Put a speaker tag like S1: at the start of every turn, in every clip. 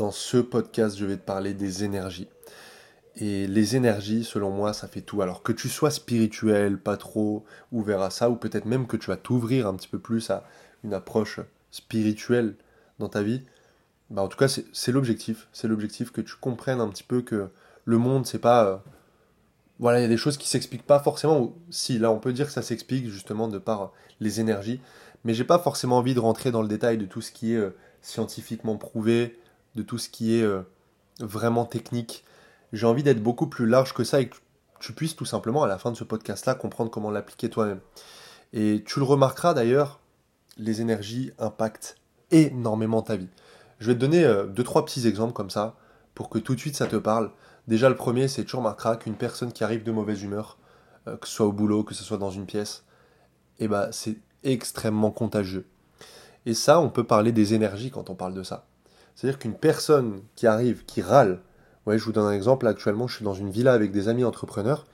S1: Dans ce podcast, je vais te parler des énergies. Et les énergies, selon moi, ça fait tout. Alors que tu sois spirituel, pas trop ouvert à ça, ou peut-être même que tu vas t'ouvrir un petit peu plus à une approche spirituelle dans ta vie, bah en tout cas, c'est l'objectif. C'est l'objectif que tu comprennes un petit peu que le monde, c'est pas. Euh, voilà, il y a des choses qui s'expliquent pas forcément. Si, là, on peut dire que ça s'explique justement de par les énergies. Mais j'ai pas forcément envie de rentrer dans le détail de tout ce qui est euh, scientifiquement prouvé, de tout ce qui est euh, vraiment technique. J'ai envie d'être beaucoup plus large que ça et que tu puisses tout simplement à la fin de ce podcast-là comprendre comment l'appliquer toi-même. Et tu le remarqueras d'ailleurs, les énergies impactent énormément ta vie. Je vais te donner euh, deux, trois petits exemples comme ça pour que tout de suite ça te parle. Déjà, le premier, c'est tu remarqueras qu'une personne qui arrive de mauvaise humeur, euh, que ce soit au boulot, que ce soit dans une pièce, eh ben, c'est extrêmement contagieux. Et ça, on peut parler des énergies quand on parle de ça. C'est-à-dire qu'une personne qui arrive, qui râle, ouais, je vous donne un exemple, actuellement je suis dans une villa avec des amis entrepreneurs,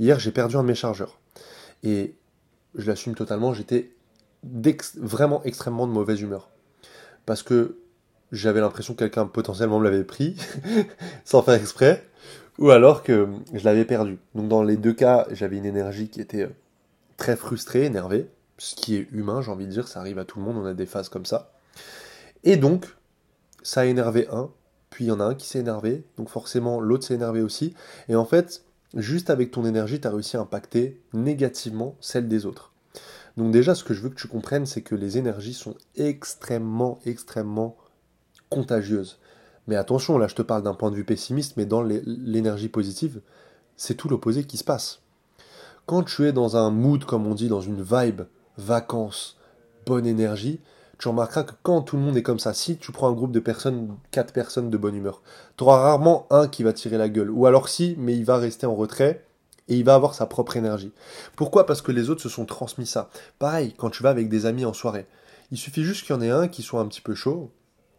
S1: hier j'ai perdu un de mes chargeurs. Et je l'assume totalement, j'étais vraiment extrêmement de mauvaise humeur. Parce que j'avais l'impression que quelqu'un potentiellement me l'avait pris, sans faire exprès, ou alors que je l'avais perdu. Donc dans les deux cas, j'avais une énergie qui était euh, très frustrée, énervée, ce qui est humain, j'ai envie de dire, ça arrive à tout le monde, on a des phases comme ça. Et donc, ça a énervé un, puis il y en a un qui s'est énervé, donc forcément l'autre s'est énervé aussi, et en fait, juste avec ton énergie, tu as réussi à impacter négativement celle des autres. Donc déjà, ce que je veux que tu comprennes, c'est que les énergies sont extrêmement, extrêmement contagieuses. Mais attention, là je te parle d'un point de vue pessimiste, mais dans l'énergie positive, c'est tout l'opposé qui se passe. Quand tu es dans un mood, comme on dit, dans une vibe, vacances, bonne énergie, tu remarqueras que quand tout le monde est comme ça, si tu prends un groupe de personnes, quatre personnes de bonne humeur, tu auras rarement un qui va tirer la gueule. Ou alors si, mais il va rester en retrait et il va avoir sa propre énergie. Pourquoi? Parce que les autres se sont transmis ça. Pareil, quand tu vas avec des amis en soirée, il suffit juste qu'il y en ait un qui soit un petit peu chaud,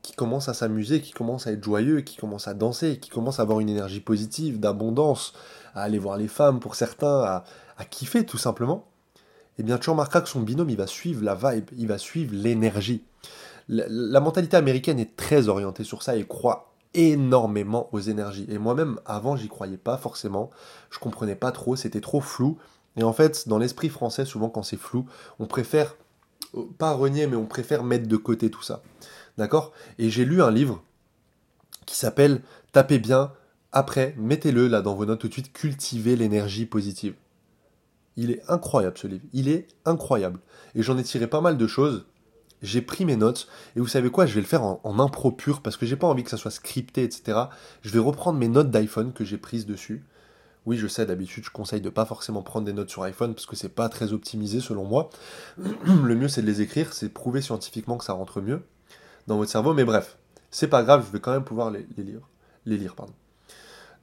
S1: qui commence à s'amuser, qui commence à être joyeux, qui commence à danser, qui commence à avoir une énergie positive, d'abondance, à aller voir les femmes pour certains, à, kiffer tout simplement eh bien tu remarqueras que son binôme, il va suivre la vibe, il va suivre l'énergie. La, mentalité américaine est très orientée sur ça et croit énormément aux énergies. Et moi-même, avant, j'y croyais pas forcément. Je comprenais pas trop, c'était trop flou. Et en fait, dans l'esprit français, souvent quand c'est flou, on préfère, pas renier, mais on préfère mettre de côté tout ça. D'accord? Et j'ai lu un livre qui s'appelle Tapez bien, après, mettez-le là dans vos notes tout de suite, Cultiver l'énergie positive. Il est incroyable ce livre. Il est incroyable. Et j'en ai tiré pas mal de choses. J'ai pris mes notes. Et vous savez quoi? Je vais le faire en, impro pur parce que j'ai pas envie que ça soit scripté, etc. Je vais reprendre mes notes d'iPhone que j'ai prises dessus. Oui, je sais, d'habitude, je conseille de pas forcément prendre des notes sur iPhone parce que c'est pas très optimisé selon moi. Le mieux, c'est de les écrire. C'est prouver scientifiquement que ça rentre mieux dans votre cerveau. Mais bref, c'est pas grave. Je vais quand même pouvoir les, les lire. Les lire, pardon.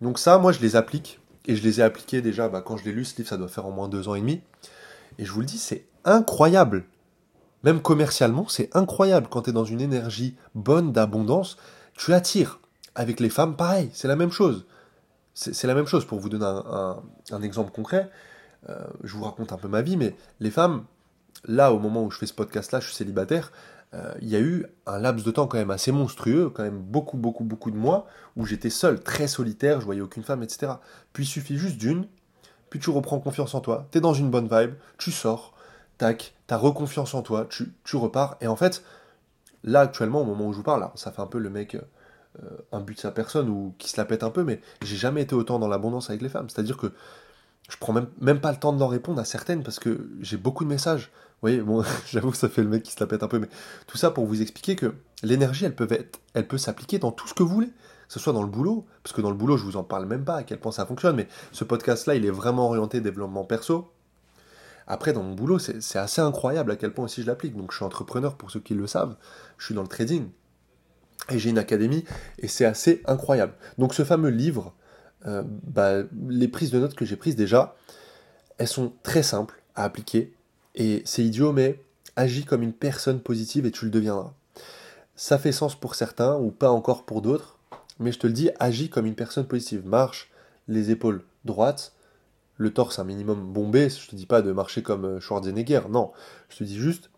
S1: Donc ça, moi, je les applique et je les ai appliqués déjà, bah, quand je l'ai lu, ce livre, ça doit faire au moins deux ans et demi. Et je vous le dis, c'est incroyable. Même commercialement, c'est incroyable. Quand tu es dans une énergie bonne, d'abondance, tu attires. Avec les femmes, pareil, c'est la même chose. C'est la même chose. Pour vous donner un, exemple concret, euh, je vous raconte un peu ma vie, mais les femmes, là, au moment où je fais ce podcast-là, je suis célibataire, il y a eu un laps de temps quand même assez monstrueux, quand même beaucoup, beaucoup, beaucoup de mois, où j'étais seul, très solitaire, je voyais aucune femme, etc. Puis il suffit juste d'une, puis tu reprends confiance en toi, t'es dans une bonne vibe, tu sors, tac, t'as reconfiance en toi, tu, tu repars, et en fait, là actuellement, au moment où je vous parle, ça fait un peu le mec euh, un but de sa personne ou qui se la pète un peu, mais j'ai jamais été autant dans l'abondance avec les femmes. C'est-à-dire que je prends même, même pas le temps de leur répondre à certaines parce que j'ai beaucoup de messages. Voyez, bon, j'avoue que ça fait le mec qui se la pète un peu, mais tout ça pour vous expliquer que l'énergie, elle peut être, elle peut s'appliquer dans tout ce que vous voulez, que ce soit dans le boulot, parce que dans le boulot, je vous en parle même pas à quel point ça fonctionne, mais ce podcast-là, il est vraiment orienté développement perso. Après, dans mon boulot, c'est assez incroyable à quel point aussi je l'applique. Donc, je suis entrepreneur pour ceux qui le savent. Je suis dans le trading. Et j'ai une académie. Et c'est assez incroyable. Donc, ce fameux livre, euh, bah, les prises de notes que j'ai prises déjà, elles sont très simples à appliquer. Et c'est idiot, mais agis comme une personne positive et tu le deviendras. Ça fait sens pour certains ou pas encore pour d'autres, mais je te le dis, agis comme une personne positive. Marche les épaules droites, le torse un minimum bombé. Je te dis pas de marcher comme euh, Schwarzenegger, non. Je te dis juste,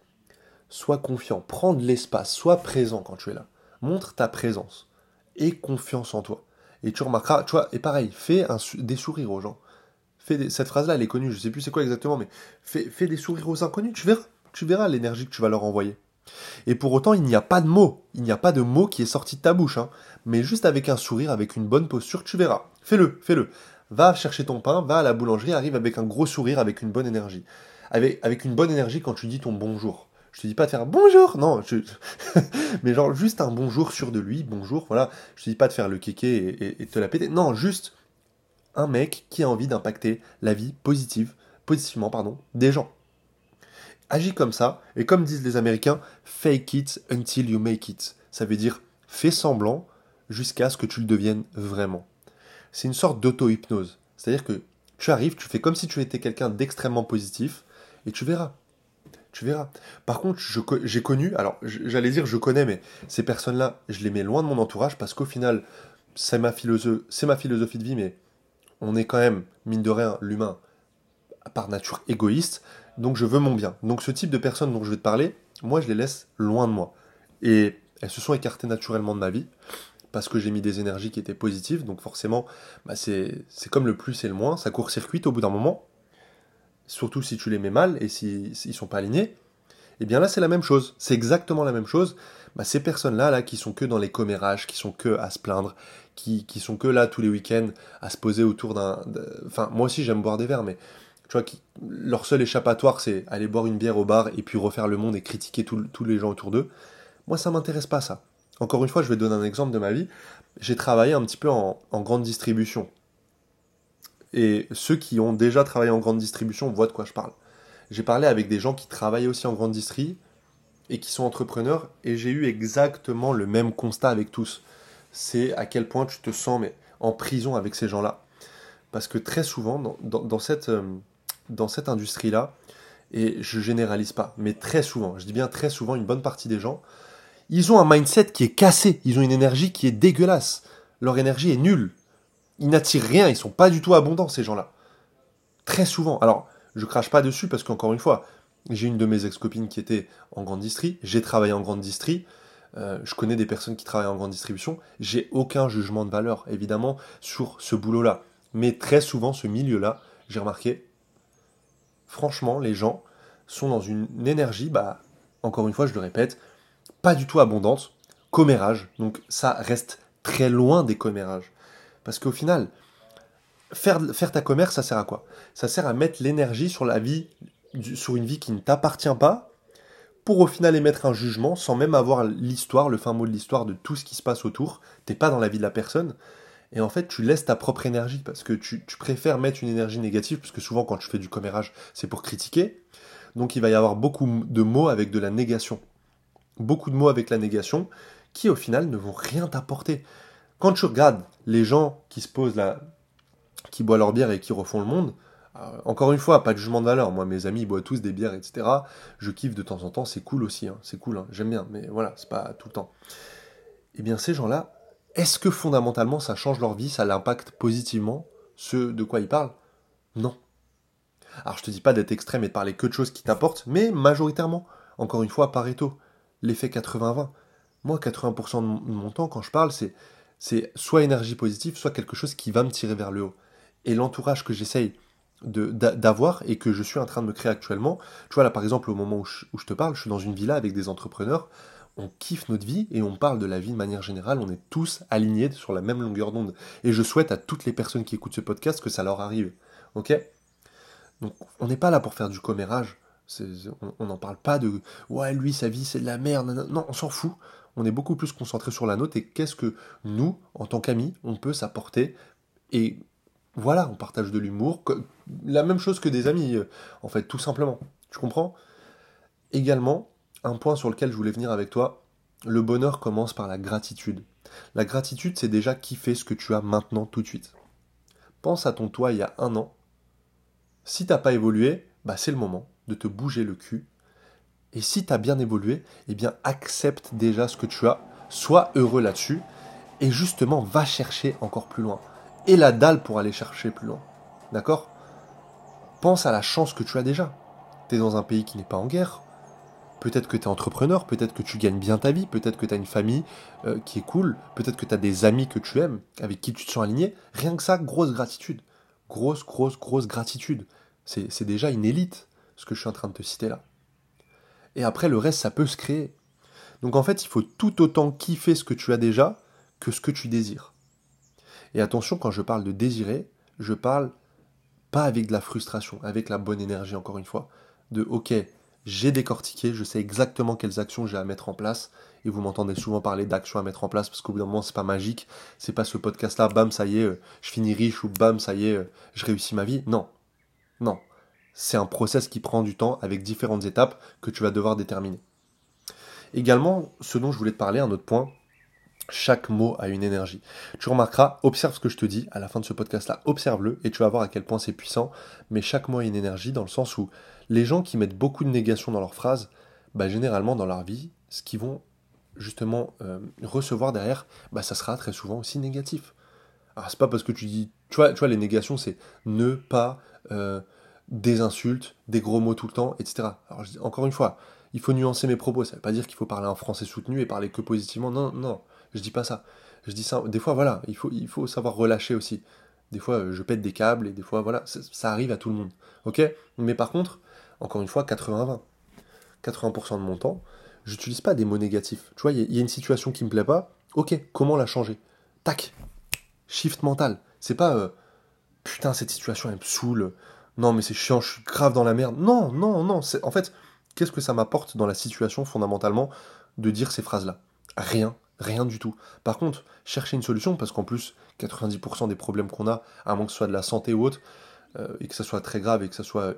S1: sois confiant, prends de l'espace, sois présent quand tu es là. Montre ta présence. Aie confiance en toi. Et tu remarqueras, tu vois, et pareil, fais des sourires aux gens. Fais cette phrase-là, elle est connue, je sais plus c'est quoi exactement, mais fais, fais des sourires aux inconnus, tu verras. Tu verras l'énergie que tu vas leur envoyer. Et pour autant, il n'y a pas de mot. Il n'y a pas de mot qui est sorti de ta bouche. Hein. Mais juste avec un sourire, avec une bonne posture, tu verras. Fais-le, fais-le. Va chercher ton pain, va à la boulangerie, arrive avec un gros sourire, avec une bonne énergie. Avec, une bonne énergie quand tu dis ton bonjour. Je te dis pas de faire bonjour, non, mais genre juste un bonjour sûr de lui, bonjour, voilà. Je te dis pas de faire le kéké et, et, te la péter. Non, juste un mec qui a envie d'impacter la vie positive, positivement, pardon, des gens. Agis comme ça, et comme disent les Américains, fake it until you make it. Ça veut dire fais semblant jusqu'à ce que tu le deviennes vraiment. C'est une sorte d'auto-hypnose. C'est-à-dire que tu arrives, tu fais comme si tu étais quelqu'un d'extrêmement positif, et tu verras. Tu verras. Par contre, j'ai connu, alors j'allais dire je connais, mais ces personnes-là, je les mets loin de mon entourage parce qu'au final, c'est ma, ma philosophie de vie, mais on est quand même, mine de rien, l'humain, par nature égoïste. Donc je veux mon bien. Donc ce type de personnes dont je vais te parler, moi je les laisse loin de moi. Et elles se sont écartées naturellement de ma vie parce que j'ai mis des énergies qui étaient positives. Donc forcément, bah c'est comme le plus et le moins. Ça court-circuite au bout d'un moment. Surtout si tu les mets mal et s'ils si, sont pas alignés. Et eh bien là, c'est la même chose. C'est exactement la même chose. Bah, ces personnes-là, là, qui sont que dans les commérages, qui sont que à se plaindre, qui, qui sont que là tous les week-ends à se poser autour d'un. Enfin, moi aussi, j'aime boire des verres, mais tu vois, qui, leur seul échappatoire, c'est aller boire une bière au bar et puis refaire le monde et critiquer tous les gens autour d'eux. Moi, ça m'intéresse pas, ça. Encore une fois, je vais donner un exemple de ma vie. J'ai travaillé un petit peu en, grande distribution. Et ceux qui ont déjà travaillé en grande distribution voient de quoi je parle. J'ai parlé avec des gens qui travaillent aussi en grande distrie et qui sont entrepreneurs, et j'ai eu exactement le même constat avec tous. C'est à quel point tu te sens mais, en prison avec ces gens-là. Parce que très souvent, dans, cette, euh, dans cette industrie-là, et je généralise pas, mais très souvent, je dis bien très souvent, une bonne partie des gens, ils ont un mindset qui est cassé, ils ont une énergie qui est dégueulasse, leur énergie est nulle, ils n'attirent rien, ils sont pas du tout abondants ces gens-là. Très souvent. Alors, je crache pas dessus parce qu'encore une fois, j'ai une de mes ex-copines qui était en grande distrie, j'ai travaillé en grande distrie, euh, je connais des personnes qui travaillent en grande distribution, j'ai aucun jugement de valeur, évidemment, sur ce boulot-là. Mais très souvent, ce milieu-là, j'ai remarqué, franchement, les gens sont dans une énergie, bah, encore une fois, je le répète, pas du tout abondante, commérage. Donc ça reste très loin des commérages. Parce qu'au final, faire, faire ta commerce, ça sert à quoi? Ça sert à mettre l'énergie sur la vie, sur une vie qui ne t'appartient pas, pour au final émettre un jugement sans même avoir l'histoire, le fin mot de l'histoire de tout ce qui se passe autour. T'es pas dans la vie de la personne. Et en fait, tu laisses ta propre énergie parce que tu, préfères mettre une énergie négative, parce que souvent quand tu fais du commérage, c'est pour critiquer. Donc il va y avoir beaucoup de mots avec de la négation. Beaucoup de mots avec la négation qui au final ne vont rien t'apporter. Quand tu regardes les gens qui se posent là, qui boivent leur bière et qui refont le monde, encore une fois, pas de jugement de valeur. Moi, mes amis ils boivent tous des bières, etc. Je kiffe de temps en temps, c'est cool aussi, hein. c'est cool, hein. j'aime bien, mais voilà, c'est pas tout le temps. Eh bien, ces gens-là, est-ce que fondamentalement ça change leur vie, ça l'impacte positivement, ce de quoi ils parlent? Non. Alors je te dis pas d'être extrême et de parler que de choses qui t'apportent, mais majoritairement, encore une fois, Pareto, l'effet 80-20. Moi, 80% de mon temps, quand je parle, c'est, c'est soit énergie positive, soit quelque chose qui va me tirer vers le haut. Et l'entourage que j'essaye d'avoir et que je suis en train de me créer actuellement, tu vois là par exemple au moment où je te parle, je suis dans une villa avec des entrepreneurs, on kiffe notre vie et on parle de la vie de manière générale, on est tous alignés sur la même longueur d'onde. Et je souhaite à toutes les personnes qui écoutent ce podcast que ça leur arrive. Ok? Donc on n'est pas là pour faire du commérage. on n'en parle pas de ouais lui sa vie c'est de la merde. Non, on s'en fout. On est beaucoup plus concentré sur la note et qu'est-ce que nous, en tant qu'amis, on peut s'apporter. Et voilà, on partage de l'humour, la même chose que des amis, euh, en fait, tout simplement. Tu comprends? Également, un point sur lequel je voulais venir avec toi, le bonheur commence par la gratitude. La gratitude, c'est déjà kiffer ce que tu as maintenant tout de suite. Pense à ton toi il y a un an. Si t'as pas évolué, bah c'est le moment de te bouger le cul. Et si tu as bien évolué, eh bien accepte déjà ce que tu as, sois heureux là-dessus, et justement va chercher encore plus loin. Et la dalle pour aller chercher plus loin. D'accord? Pense à la chance que tu as déjà. Tu es dans un pays qui n'est pas en guerre, Peut-être que tu es entrepreneur, peut-être que tu gagnes bien ta vie, peut-être que tu as une famille euh, qui est cool, peut-être que tu as des amis que tu aimes, avec qui tu te sens aligné. Rien que ça, grosse gratitude. Grosse, grosse, grosse gratitude. C'est déjà une élite, ce que je suis en train de te citer là. Et après, le reste, ça peut se créer. Donc en fait, il faut tout autant kiffer ce que tu as déjà que ce que tu désires. Et attention, quand je parle de désirer, je parle pas avec de la frustration, avec la bonne énergie, encore une fois, de ok, j'ai décortiqué, je sais exactement quelles actions j'ai à mettre en place, et vous m'entendez souvent parler d'actions à mettre en place, parce qu'au bout d'un moment, c'est pas magique, c'est pas ce podcast-là, bam, ça y est, euh, je finis riche, ou bam, ça y est, euh, je réussis ma vie. Non. Non. C'est un process qui prend du temps avec différentes étapes que tu vas devoir déterminer. Également, ce dont je voulais te parler, un autre point, chaque mot a une énergie. Tu remarqueras, observe ce que je te dis à la fin de ce podcast-là, observe-le et tu vas voir à quel point c'est puissant. Mais chaque mot a une énergie dans le sens où les gens qui mettent beaucoup de négation dans leurs phrases, bah, généralement dans leur vie, ce qu'ils vont justement euh, recevoir derrière, bah, ça sera très souvent aussi négatif. Alors c'est pas parce que tu dis, tu vois, les négations c'est ne pas, euh, des insultes, des gros mots tout le temps, etc. Alors encore une fois, il faut nuancer mes propos. Ça ne veut pas dire qu'il faut parler en français soutenu et parler que positivement. Non, non, je dis pas ça. Je dis ça. Des fois, voilà, il faut, savoir relâcher aussi. Des fois, euh, je pète des câbles et des fois, voilà, ça, arrive à tout le monde. Ok? Mais par contre, encore une fois, 80-20. 80%, de mon temps, j'utilise pas des mots négatifs. Tu vois, il y, a une situation qui me plaît pas. Ok, comment la changer? Tac Shift mental. C'est pas euh, putain, cette situation elle me saoule. Non, mais c'est chiant, je suis grave dans la merde. Non, non, non. En fait, Qu'est-ce que ça m'apporte dans la situation fondamentalement de dire ces phrases-là? Rien, rien du tout. Par contre, chercher une solution, parce qu'en plus, 90% des problèmes qu'on a, à moins que ce soit de la santé ou autre, euh, et que ça soit très grave et que ça soit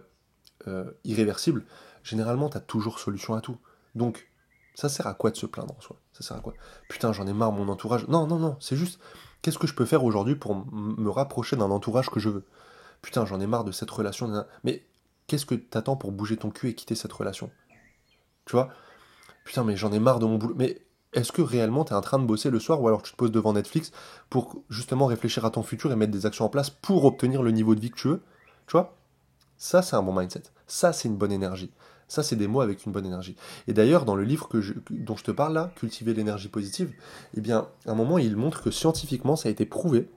S1: euh, irréversible, généralement, tu as toujours solution à tout. Donc, ça sert à quoi de se plaindre en soi? Ça sert à quoi? Putain, j'en ai marre, mon entourage. Non, non, non, c'est juste, qu'est-ce que je peux faire aujourd'hui pour me rapprocher d'un entourage que je veux? Putain, j'en ai marre de cette relation. Mais qu'est-ce que t'attends pour bouger ton cul et quitter cette relation? Tu vois? Putain, mais j'en ai marre de mon boulot. Mais est-ce que réellement tu es en train de bosser le soir ou alors tu te poses devant Netflix pour justement réfléchir à ton futur et mettre des actions en place pour obtenir le niveau de vie que tu veux? Tu vois? Ça, c'est un bon mindset. Ça, c'est une bonne énergie. Ça, c'est des mots avec une bonne énergie. Et d'ailleurs, dans le livre dont je te parle là, Cultiver l'énergie positive, eh bien, à un moment, il montre que scientifiquement, ça a été prouvé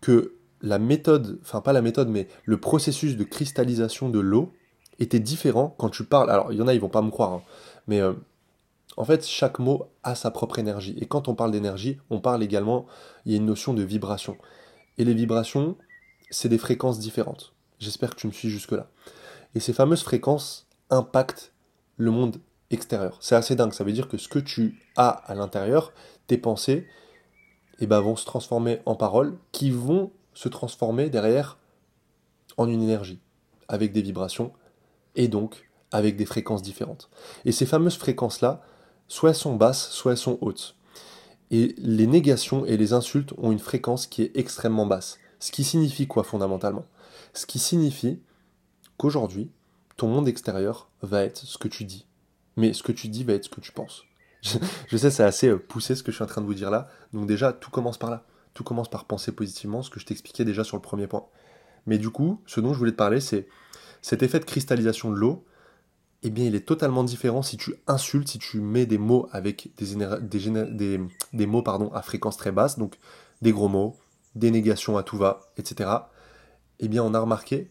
S1: que la méthode, enfin pas la méthode, mais le processus de cristallisation de l'eau était différent quand tu parles. Alors, il y en a, ils vont pas me croire, hein, mais euh, en fait, chaque mot a sa propre énergie. Et quand on parle d'énergie, on parle également, il y a une notion de vibration. Et les vibrations, c'est des fréquences différentes. J'espère que tu me suis jusque-là. Et ces fameuses fréquences impactent le monde extérieur. C'est assez dingue. Ça veut dire que ce que tu as à l'intérieur, tes pensées, eh ben, vont se transformer en paroles qui vont se transformer derrière en une énergie, avec des vibrations, et donc avec des fréquences différentes. Et ces fameuses fréquences-là, soit elles sont basses, soit elles sont hautes. Et les négations et les insultes ont une fréquence qui est extrêmement basse. Ce qui signifie quoi fondamentalement? Ce qui signifie qu'aujourd'hui, ton monde extérieur va être ce que tu dis. Mais ce que tu dis va être ce que tu penses. Je, sais, c'est assez euh, poussé ce que je suis en train de vous dire là. Donc déjà, tout commence par là. Tout commence par penser positivement, ce que je t'expliquais déjà sur le premier point. Mais du coup, ce dont je voulais te parler, c'est cet effet de cristallisation de l'eau. Eh bien, il est totalement différent si tu insultes, si tu mets des mots avec des, des, mots pardon, à fréquence très basse, donc des gros mots, des négations à tout va, etc. Eh bien, on a remarqué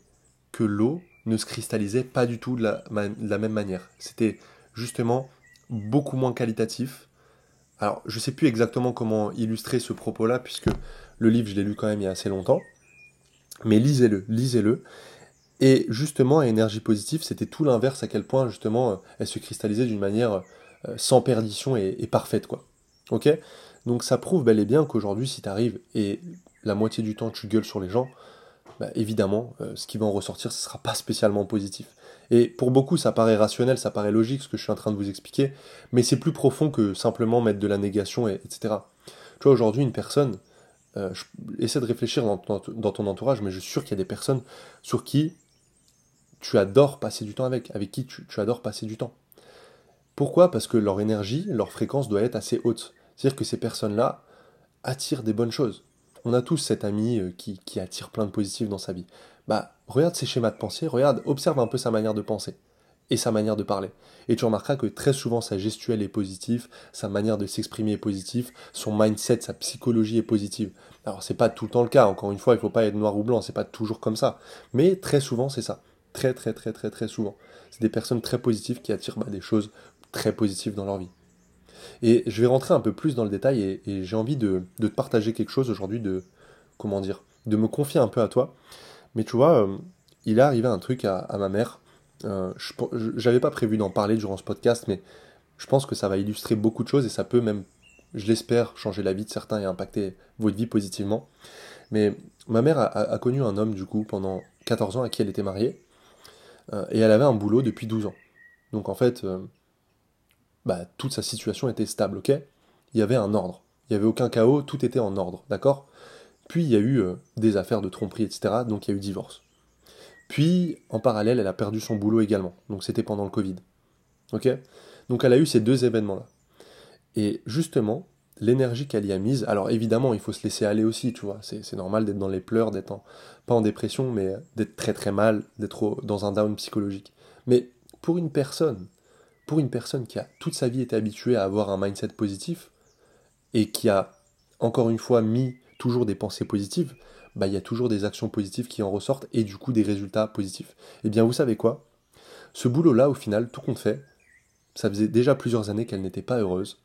S1: que l'eau ne se cristallisait pas du tout de la, de la même manière. C'était justement beaucoup moins qualitatif, alors, je ne sais plus exactement comment illustrer ce propos-là, puisque le livre, je l'ai lu quand même il y a assez longtemps. Mais lisez-le, lisez-le. Et justement, à énergie positive, c'était tout l'inverse, à quel point, justement, euh, elle se cristallisait d'une manière euh, sans perdition et, parfaite, quoi. Ok? Donc, ça prouve bel et bien qu'aujourd'hui, si tu arrives et la moitié du temps, tu gueules sur les gens, bah, évidemment, euh, ce qui va en ressortir, ce ne sera pas spécialement positif. Et pour beaucoup, ça paraît rationnel, ça paraît logique ce que je suis en train de vous expliquer, mais c'est plus profond que simplement mettre de la négation, et, etc. Tu vois, aujourd'hui, une personne, euh, essaie de réfléchir dans, ton entourage, mais je suis sûr qu'il y a des personnes sur qui tu adores passer du temps avec, avec qui tu, adores passer du temps. Pourquoi? Parce que leur énergie, leur fréquence doit être assez haute. C'est-à-dire que ces personnes-là attirent des bonnes choses. On a tous cet ami euh, qui, attire plein de positifs dans sa vie bah regarde ses schémas de pensée, regarde, observe un peu sa manière de penser. et sa manière de parler. Et tu remarqueras que très souvent sa gestuelle est positive, sa manière de s'exprimer est positive, son mindset, sa psychologie est positive. Alors c'est pas tout le temps le cas, encore une fois, il faut pas être noir ou blanc, c'est pas toujours comme ça. Mais très souvent c'est ça. Très très très très très souvent. C'est des personnes très positives qui attirent bah, des choses très positives dans leur vie. Et je vais rentrer un peu plus dans le détail et, j'ai envie de, te partager quelque chose aujourd'hui de, comment dire, de me confier un peu à toi. Mais tu vois, euh, il est arrivé un truc à, ma mère. Euh, J'avais pas prévu d'en parler durant ce podcast, mais je pense que ça va illustrer beaucoup de choses et ça peut même, je l'espère, changer la vie de certains et impacter votre vie positivement. Mais ma mère a, connu un homme, du coup, pendant 14 ans à qui elle était mariée. Euh, et elle avait un boulot depuis 12 ans. Donc en fait, bah, toute sa situation était stable, ok? Il y avait un ordre. Il n'y avait aucun chaos, tout était en ordre, d'accord? Puis il y a eu euh, des affaires de tromperie, etc. Donc il y a eu divorce. Puis, en parallèle, elle a perdu son boulot également. Donc c'était pendant le Covid. Ok? Donc elle a eu ces deux événements-là. Et justement, l'énergie qu'elle y a mise, alors évidemment, il faut se laisser aller aussi, tu vois. C'est normal d'être dans les pleurs, d'être pas en dépression, mais d'être très très mal, d'être dans un down psychologique. Mais pour une personne pour une personne qui a toute sa vie été habituée à avoir un mindset positif et qui a encore une fois mis toujours des pensées positives, bah il y a toujours des actions positives qui en ressortent et du coup des résultats positifs. Eh bien vous savez quoi? Ce boulot-là, au final, tout compte fait, ça faisait déjà plusieurs années qu'elle n'était pas heureuse,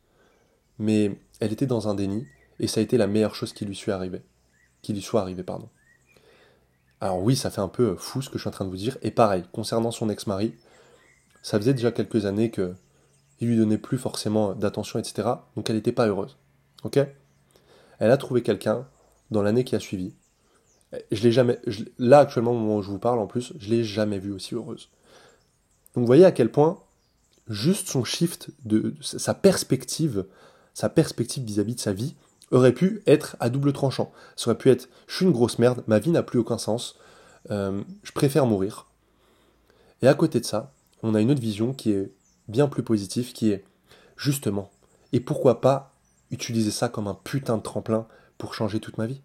S1: mais elle était dans un déni et ça a été la meilleure chose qui lui soit arrivée. Qui lui soit arrivée, pardon. Alors oui, ça fait un peu fou ce que je suis en train de vous dire. Et pareil, concernant son ex-mari, ça faisait déjà quelques années que il lui donnait plus forcément d'attention, etc. Donc elle n'était pas heureuse. Ok? Elle a trouvé quelqu'un dans l'année qui a suivi. Je l'ai jamais. là actuellement au moment où je vous parle en plus, je l'ai jamais vue aussi heureuse. Donc vous voyez à quel point juste son shift de, sa perspective, sa perspective vis-à-vis de sa vie aurait pu être à double tranchant. Ça aurait pu être je suis une grosse merde, ma vie n'a plus aucun sens, euh, je préfère mourir. Et à côté de ça, on a une autre vision qui est bien plus positive, qui est justement, et pourquoi pas utiliser ça comme un putain de tremplin pour changer toute ma vie?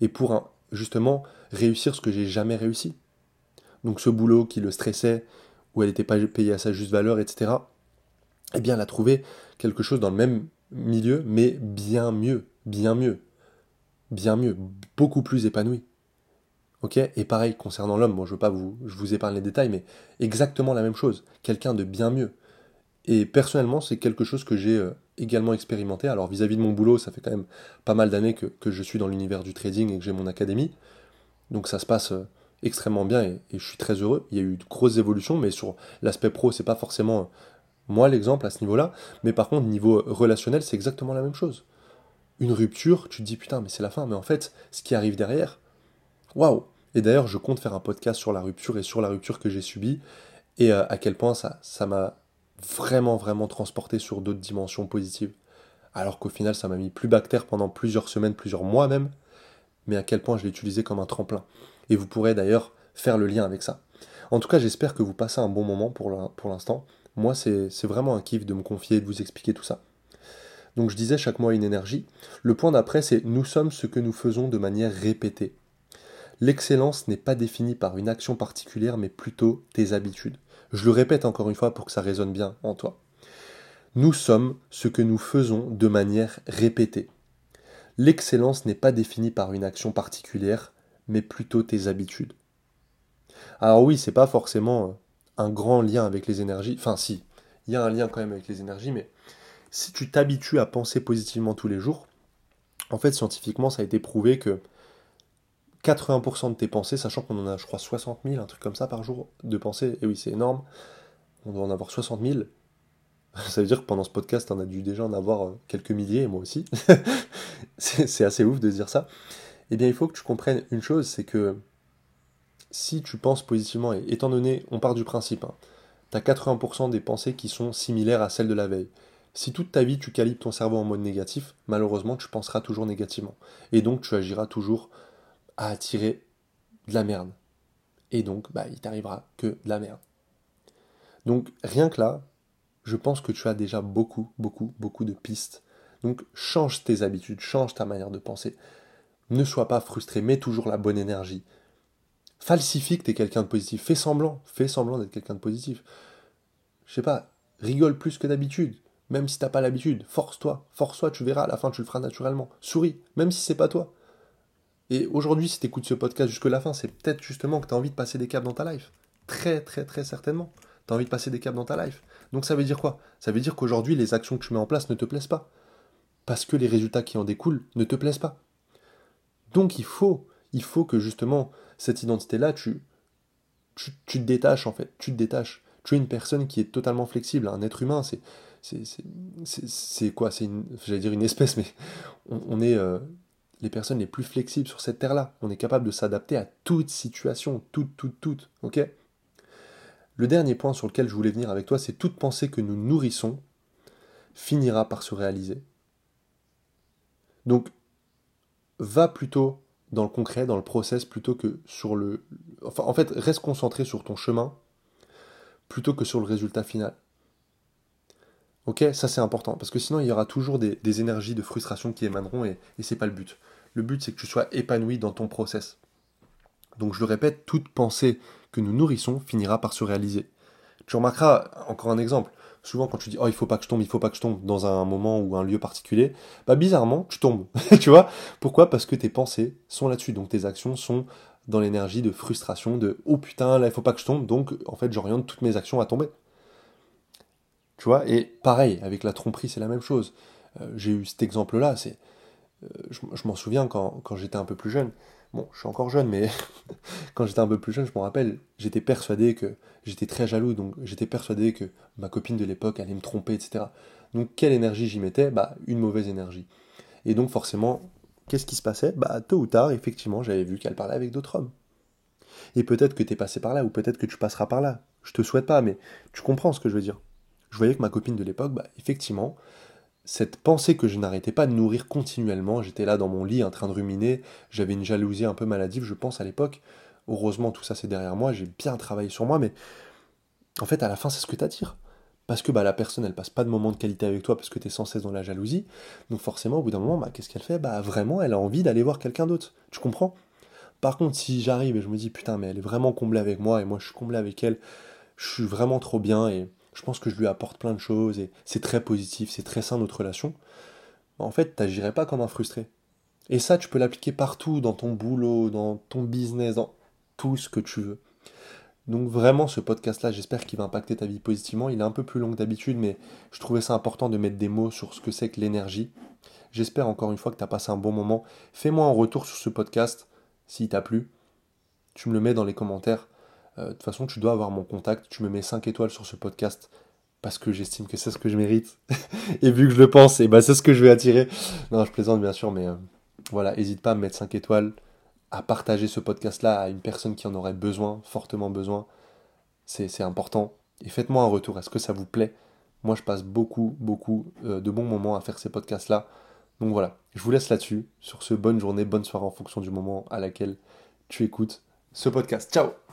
S1: Et pour justement réussir ce que j'ai jamais réussi. Donc ce boulot qui le stressait, où elle n'était pas payée à sa juste valeur, etc. Eh bien, elle a trouvé quelque chose dans le même milieu, mais bien mieux, bien mieux, bien mieux, beaucoup plus épanoui. Et pareil, concernant l'homme, bon, je veux pas vous, je vous épargne les détails, mais exactement la même chose. Quelqu'un de bien mieux. Et personnellement, c'est quelque chose que j'ai euh, également expérimenté. Alors vis-à-vis de mon boulot, ça fait quand même pas mal d'années que, je suis dans l'univers du trading et que j'ai mon académie. Donc ça se passe euh, extrêmement bien et, je suis très heureux. Il y a eu de grosses évolutions, mais sur l'aspect pro, c'est pas forcément euh, moi l'exemple à ce niveau-là. Mais par contre, niveau relationnel, c'est exactement la même chose. Une rupture, tu te dis putain, mais c'est la fin. Mais en fait, ce qui arrive derrière, waouh, et d'ailleurs, je compte faire un podcast sur la rupture et sur la rupture que j'ai subie et euh, à quel point ça ça m'a vraiment vraiment transporté sur d'autres dimensions positives. Alors qu'au final, ça m'a mis plus bactère pendant plusieurs semaines, plusieurs mois même, mais à quel point je l'ai utilisé comme un tremplin. Et vous pourrez d'ailleurs faire le lien avec ça. En tout cas, j'espère que vous passez un bon moment pour l'instant. Moi, c'est vraiment un kiff de me confier et de vous expliquer tout ça. Donc je disais chaque mois une énergie. Le point d'après, c'est nous sommes ce que nous faisons de manière répétée. L'excellence n'est pas définie par une action particulière, mais plutôt tes habitudes. Je le répète encore une fois pour que ça résonne bien en toi. Nous sommes ce que nous faisons de manière répétée. L'excellence n'est pas définie par une action particulière, mais plutôt tes habitudes. Alors oui, c'est pas forcément euh, un grand lien avec les énergies. Enfin si, il y a un lien quand même avec les énergies, mais si tu t'habitues à penser positivement tous les jours, en fait scientifiquement ça a été prouvé que 80% de tes pensées, sachant qu'on en a, je crois, 60 000, un truc comme ça par jour de pensées. Et oui, c'est énorme. On doit en avoir 60 000. Ça veut dire que pendant ce podcast, on a dû déjà en avoir euh, quelques milliers, moi aussi. c'est assez ouf de dire ça. Eh bien, il faut que tu comprennes une chose, c'est que si tu penses positivement, et étant donné, on part du principe, tu as 80% des pensées qui sont similaires à celles de la veille. Si toute ta vie tu calibres ton cerveau en mode négatif, malheureusement tu penseras toujours négativement. Et donc tu agiras toujours à attirer de la merde. Et donc, bah, il t'arrivera que de la merde. Donc, rien que là, je pense que tu as déjà beaucoup, beaucoup, beaucoup de pistes. Donc, change tes habitudes, change ta manière de penser. Ne sois pas frustré, mets toujours la bonne énergie. Falsifie que tu es quelqu'un de positif. Fais semblant, fais semblant d'être quelqu'un de positif. je sais pas, rigole plus que d'habitude. Même si t'as pas l'habitude, force-toi, force-toi, tu verras, à la fin tu le feras naturellement. Souris, même si c'est pas toi. Et aujourd'hui, si tu écoutes ce podcast jusque la fin, c'est peut-être justement que tu as envie de passer des caps dans ta life. Très, très, très certainement. Tu as envie de passer des caps dans ta life. Donc ça veut dire quoi? Ça veut dire qu'aujourd'hui, les actions que tu mets en place ne te plaisent pas. Parce que les résultats qui en découlent ne te plaisent pas. Donc il faut, il faut que justement, cette identité-là, tu, tu, te détaches en fait. Tu te détaches. Tu es une personne qui est totalement flexible. Un être humain, c'est. C'est quoi? C'est j'allais dire une espèce, mais on, est euh, les personnes les plus flexibles sur cette terre-là. On est capable de s'adapter à toute situation, toute, toute, toute. Ok? Le dernier point sur lequel je voulais venir avec toi, c'est toute pensée que nous nourrissons finira par se réaliser. Donc, va plutôt dans le concret, dans le process, plutôt que sur le... En fait, reste concentré sur ton chemin, plutôt que sur le résultat final. Ok, ça c'est important, parce que sinon il y aura toujours des, énergies de frustration qui émaneront et, et c'est pas le but. Le but c'est que tu sois épanoui dans ton process. Donc je le répète, toute pensée que nous nourrissons finira par se réaliser. Tu remarqueras, encore un exemple, souvent quand tu dis oh il faut pas que je tombe, il faut pas que je tombe dans un moment ou un lieu particulier, bah bizarrement tu tombes. tu vois? Pourquoi? Parce que tes pensées sont là-dessus, donc tes actions sont dans l'énergie de frustration, de oh putain là il faut pas que je tombe, donc en fait j'oriente toutes mes actions à tomber. Tu vois? Et pareil, avec la tromperie, c'est la même chose. Euh, j'ai eu cet exemple-là, c'est. Euh, je, m'en souviens quand, j'étais un peu plus jeune. Bon, je suis encore jeune, mais quand j'étais un peu plus jeune, je me rappelle, j'étais persuadé que. J'étais très jaloux, donc j'étais persuadé que ma copine de l'époque allait me tromper, etc. Donc, quelle énergie j'y mettais? Bah, une mauvaise énergie. Et donc, forcément, qu'est-ce qui se passait? Bah, tôt ou tard, effectivement, j'avais vu qu'elle parlait avec d'autres hommes. Et peut-être que tu es passé par là, ou peut-être que tu passeras par là. Je te souhaite pas, mais tu comprends ce que je veux dire je voyais que ma copine de l'époque, bah, effectivement, cette pensée que je n'arrêtais pas de nourrir continuellement, j'étais là dans mon lit en train de ruminer, j'avais une jalousie un peu maladive, je pense, à l'époque. Heureusement, tout ça c'est derrière moi, j'ai bien travaillé sur moi, mais en fait, à la fin, c'est ce que t'attires. Parce que bah, la personne, elle passe pas de moments de qualité avec toi parce que tu es sans cesse dans la jalousie. Donc forcément, au bout d'un moment, bah, qu'est-ce qu'elle fait? Bah vraiment, elle a envie d'aller voir quelqu'un d'autre. Tu comprends? Par contre, si j'arrive et je me dis, putain, mais elle est vraiment comblée avec moi et moi je suis comblé avec elle, je suis vraiment trop bien et je pense que je lui apporte plein de choses et c'est très positif, c'est très sain notre relation, en fait, t'agirais pas comme un frustré. Et ça, tu peux l'appliquer partout, dans ton boulot, dans ton business, dans tout ce que tu veux. Donc vraiment, ce podcast-là, j'espère qu'il va impacter ta vie positivement. Il est un peu plus long que d'habitude, mais je trouvais ça important de mettre des mots sur ce que c'est que l'énergie. J'espère encore une fois que tu as passé un bon moment. Fais-moi un retour sur ce podcast, s'il t'a plu. Tu me le mets dans les commentaires. Euh, de toute façon, tu dois avoir mon contact. Tu me mets 5 étoiles sur ce podcast parce que j'estime que c'est ce que je mérite. et vu que je le pense, et eh ben c'est ce que je vais attirer. Non, je plaisante bien sûr, mais euh, voilà, n'hésite pas à me mettre 5 étoiles, à partager ce podcast-là à une personne qui en aurait besoin, fortement besoin. C'est important. Et faites-moi un retour. Est-ce que ça vous plaît? Moi, je passe beaucoup, beaucoup euh, de bons moments à faire ces podcasts-là. Donc voilà, je vous laisse là-dessus. Sur ce, bonne journée, bonne soirée en fonction du moment à laquelle tu écoutes ce podcast. Ciao